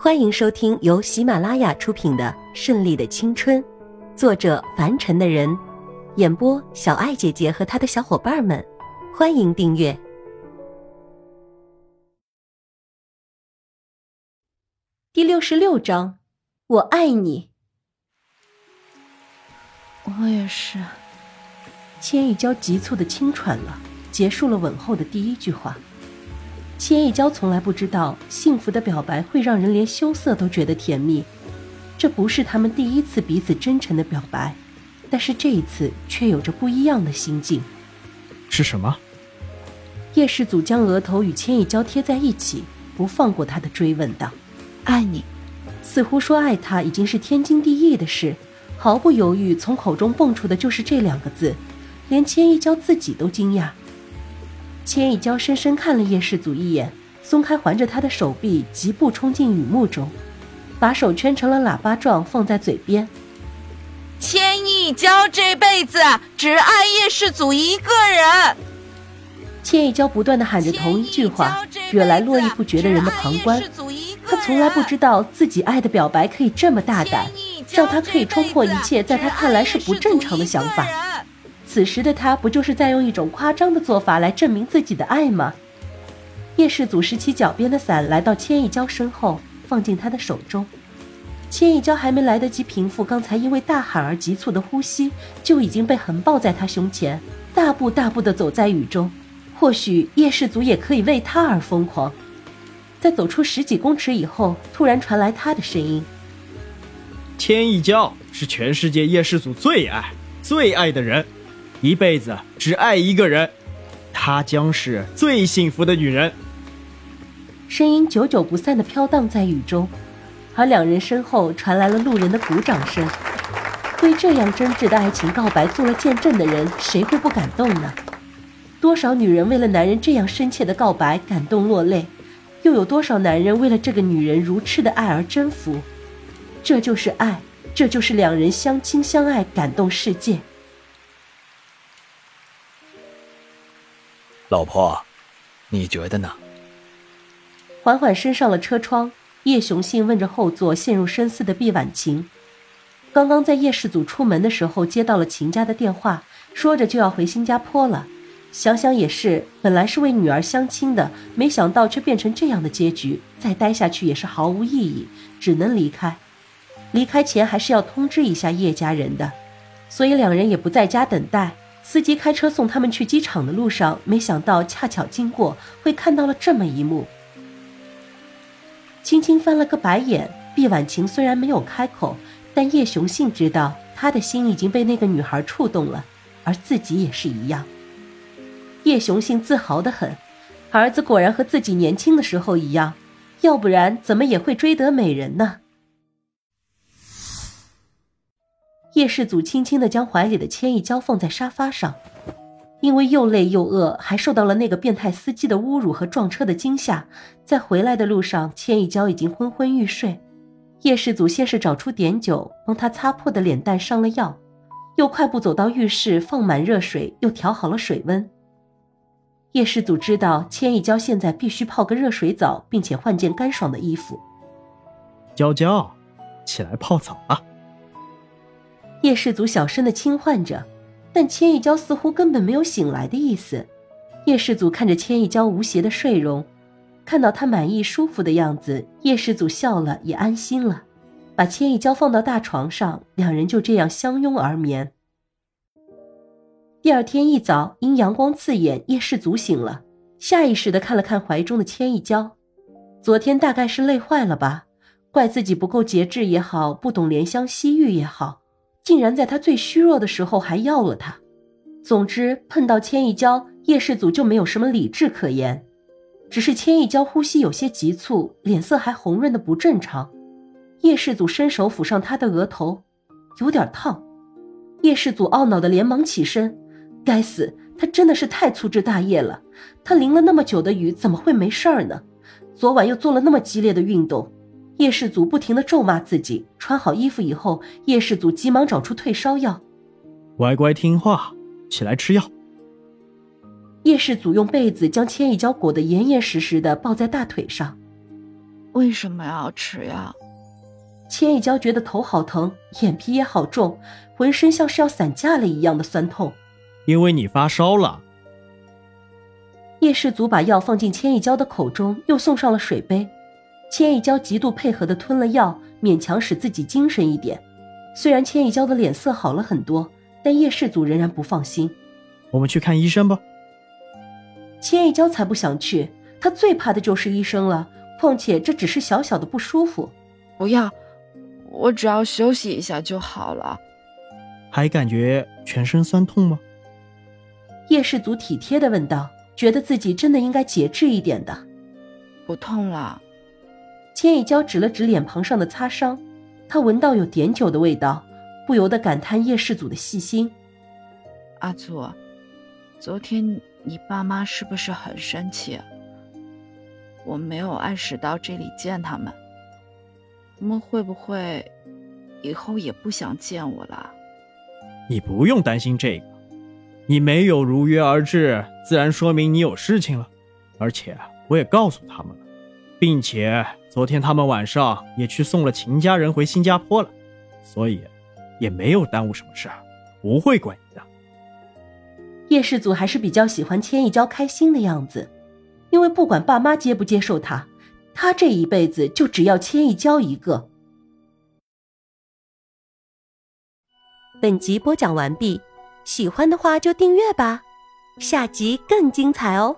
欢迎收听由喜马拉雅出品的《顺利的青春》，作者凡尘的人，演播小爱姐姐和她的小伙伴们。欢迎订阅第六十六章。我爱你，我也是。千一娇急促的轻喘了，结束了吻后的第一句话。千一娇从来不知道，幸福的表白会让人连羞涩都觉得甜蜜。这不是他们第一次彼此真诚的表白，但是这一次却有着不一样的心境。是什么？叶世祖将额头与千一娇贴在一起，不放过他的追问道：“爱你。”似乎说爱他已经是天经地义的事，毫不犹豫从口中蹦出的就是这两个字，连千一娇自己都惊讶。千一娇深深看了叶世祖一眼，松开环着他的手臂，疾步冲进雨幕中，把手圈成了喇叭状放在嘴边。千一娇这辈子只爱叶世祖一个人。千一娇不断的喊着同一句话，惹来络绎不绝的人的旁观。他从来不知道自己爱的表白可以这么大胆，让他可以冲破一切在他看来是不正常的想法。此时的他不就是在用一种夸张的做法来证明自己的爱吗？叶世祖拾起脚边的伞，来到千一娇身后，放进她的手中。千一娇还没来得及平复刚才因为大喊而急促的呼吸，就已经被横抱在他胸前，大步大步地走在雨中。或许叶世祖也可以为他而疯狂。在走出十几公尺以后，突然传来他的声音：“千一娇是全世界叶世祖最爱、最爱的人。”一辈子只爱一个人，她将是最幸福的女人。声音久久不散的飘荡在雨中，而两人身后传来了路人的鼓掌声。对这样真挚的爱情告白做了见证的人，谁会不感动呢？多少女人为了男人这样深切的告白感动落泪，又有多少男人为了这个女人如痴的爱而征服？这就是爱，这就是两人相亲相爱，感动世界。老婆，你觉得呢？缓缓升上了车窗，叶雄信问着后座陷入深思的毕婉晴。刚刚在叶氏祖出门的时候接到了秦家的电话，说着就要回新加坡了。想想也是，本来是为女儿相亲的，没想到却变成这样的结局，再待下去也是毫无意义，只能离开。离开前还是要通知一下叶家人的，所以两人也不在家等待。司机开车送他们去机场的路上，没想到恰巧经过，会看到了这么一幕。轻轻翻了个白眼，毕婉晴虽然没有开口，但叶雄信知道他的心已经被那个女孩触动了，而自己也是一样。叶雄信自豪的很，儿子果然和自己年轻的时候一样，要不然怎么也会追得美人呢？叶世祖轻轻地将怀里的千一娇放在沙发上，因为又累又饿，还受到了那个变态司机的侮辱和撞车的惊吓，在回来的路上，千一娇已经昏昏欲睡。叶世祖先是找出碘酒，帮她擦破的脸蛋上了药，又快步走到浴室，放满热水，又调好了水温。叶世祖知道千一娇现在必须泡个热水澡，并且换件干爽的衣服。娇娇，起来泡澡啊！叶世祖小声的轻唤着，但千一娇似乎根本没有醒来的意思。叶世祖看着千一娇无邪的睡容，看到她满意舒服的样子，叶世祖笑了，也安心了，把千一娇放到大床上，两人就这样相拥而眠。第二天一早，因阳光刺眼，叶世祖醒了，下意识的看了看怀中的千一娇，昨天大概是累坏了吧，怪自己不够节制也好，不懂怜香惜玉也好。竟然在他最虚弱的时候还要了他。总之，碰到千一娇，叶世祖就没有什么理智可言。只是千一娇呼吸有些急促，脸色还红润的不正常。叶世祖伸手抚上她的额头，有点烫。叶世祖懊恼的连忙起身，该死，他真的是太粗枝大叶了。他淋了那么久的雨，怎么会没事儿呢？昨晚又做了那么激烈的运动。叶氏祖不停的咒骂自己。穿好衣服以后，叶氏祖急忙找出退烧药，乖乖听话，起来吃药。叶氏祖用被子将千一娇裹得严严实实的抱在大腿上。为什么要吃药？千一娇觉得头好疼，眼皮也好重，浑身像是要散架了一样的酸痛。因为你发烧了。叶氏祖把药放进千一娇的口中，又送上了水杯。千一娇极度配合的吞了药，勉强使自己精神一点。虽然千一娇的脸色好了很多，但叶氏族仍然不放心。我们去看医生吧。千一娇才不想去，她最怕的就是医生了。况且这只是小小的不舒服。不要，我只要休息一下就好了。还感觉全身酸痛吗？叶氏族体贴的问道，觉得自己真的应该节制一点的。不痛了。千一娇指了指脸庞上的擦伤，她闻到有碘酒的味道，不由得感叹叶氏祖的细心。阿祖，昨天你爸妈是不是很生气？我没有按时到这里见他们，他们会不会以后也不想见我了？你不用担心这个，你没有如约而至，自然说明你有事情了。而且我也告诉他们了，并且昨天他们晚上也去送了秦家人回新加坡了，所以也没有耽误什么事，不会怪你的。叶氏祖还是比较喜欢千一娇开心的样子。因为不管爸妈接不接受他，他这一辈子就只要千一娇一个。本集播讲完毕，喜欢的话就订阅吧，下集更精彩哦。